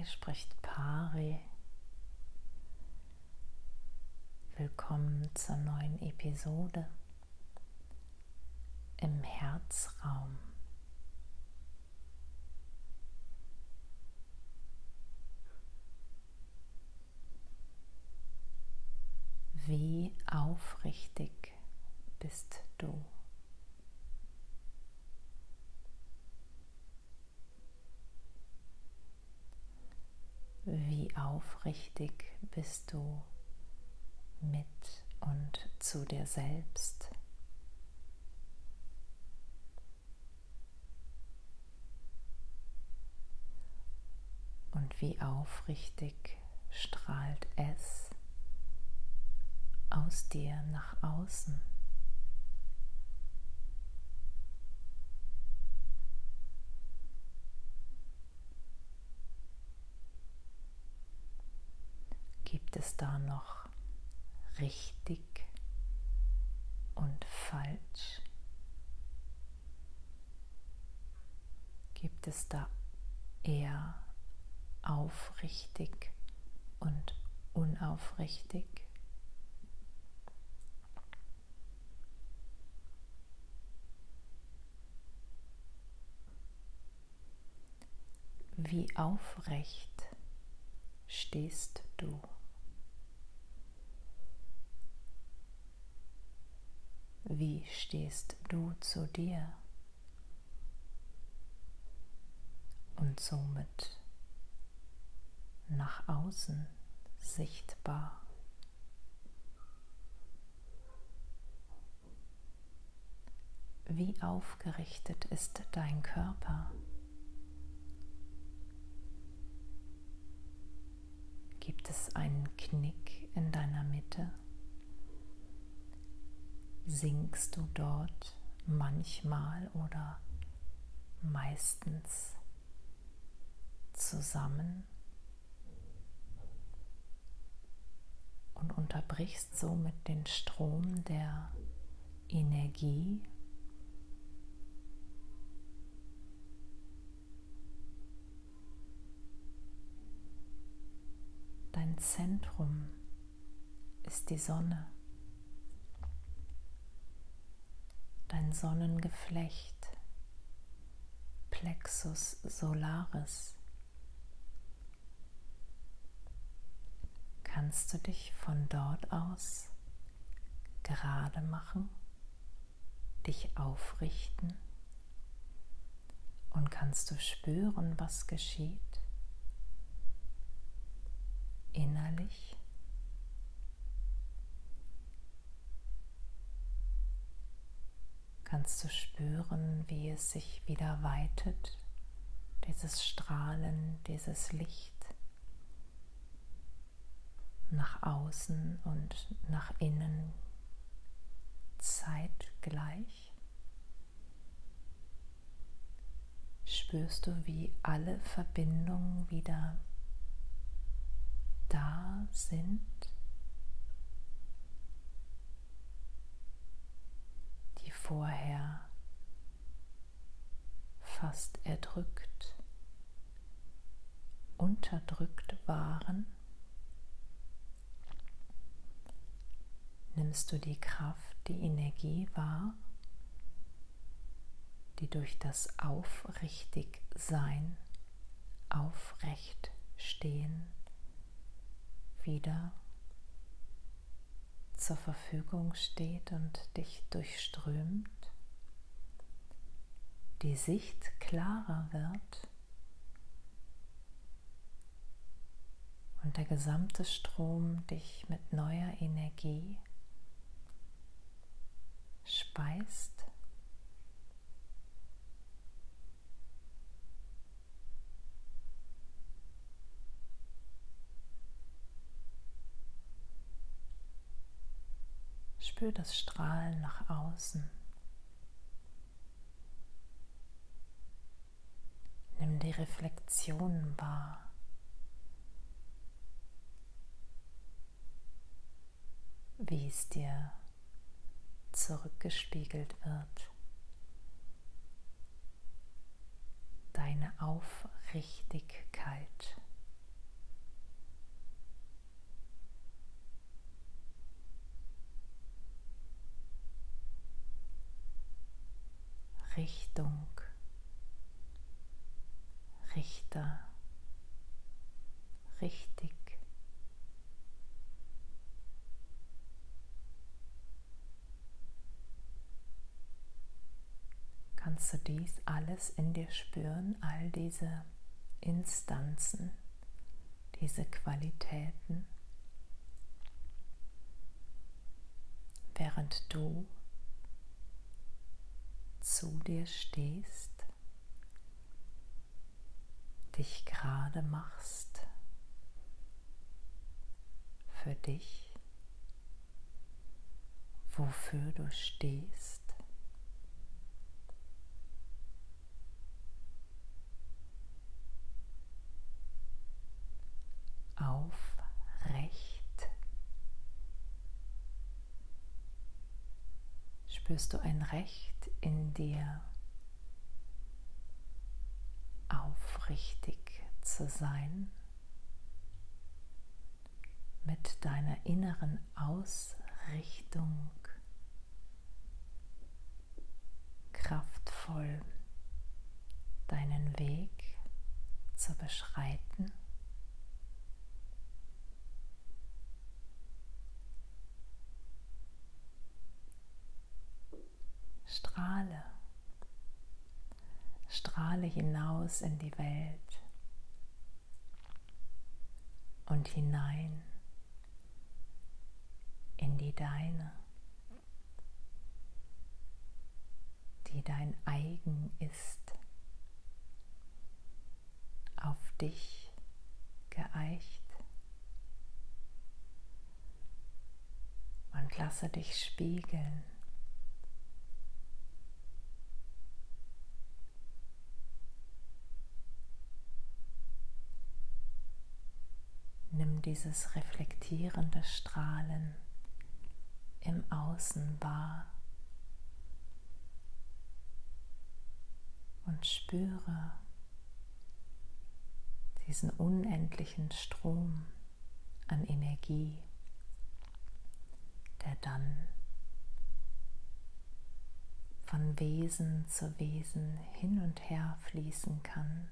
Hier spricht Pari. Willkommen zur neuen Episode im Herzraum. Wie aufrichtig bist du? Wie aufrichtig bist du mit und zu dir selbst? Und wie aufrichtig strahlt es aus dir nach außen? Gibt es da noch richtig und falsch? Gibt es da eher aufrichtig und unaufrichtig? Wie aufrecht stehst du? Wie stehst du zu dir? Und somit nach außen sichtbar. Wie aufgerichtet ist dein Körper? Gibt es einen Knick in deiner Mitte? Sinkst du dort manchmal oder meistens zusammen und unterbrichst somit den Strom der Energie. Dein Zentrum ist die Sonne. Dein Sonnengeflecht, Plexus solaris. Kannst du dich von dort aus gerade machen, dich aufrichten und kannst du spüren, was geschieht innerlich? Kannst du spüren, wie es sich wieder weitet, dieses Strahlen, dieses Licht nach außen und nach innen zeitgleich. Spürst du, wie alle Verbindungen wieder da sind? Vorher fast erdrückt, unterdrückt waren, nimmst du die Kraft, die Energie wahr, die durch das Aufrichtigsein, Aufrechtstehen wieder zur Verfügung steht und dich durchströmt, die Sicht klarer wird und der gesamte Strom dich mit neuer Energie speist Spür das Strahlen nach außen. Nimm die Reflexionen wahr. Wie es dir zurückgespiegelt wird. Deine Aufrichtigkeit Richtung, Richter, richtig. Kannst du dies alles in dir spüren, all diese Instanzen, diese Qualitäten, während du zu dir stehst, dich gerade machst für dich, wofür du stehst. aufrecht. Spürst du ein Recht in dir, aufrichtig zu sein, mit deiner inneren Ausrichtung kraftvoll deinen Weg zu beschreiten? Strahle, strahle hinaus in die Welt und hinein in die deine, die dein eigen ist, auf dich geeicht. Und lasse dich spiegeln dieses reflektierende Strahlen im Außen wahr und spüre diesen unendlichen Strom an Energie, der dann von Wesen zu Wesen hin und her fließen kann.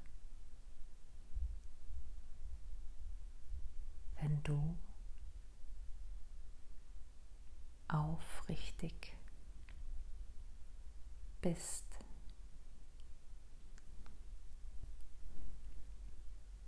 Du aufrichtig bist.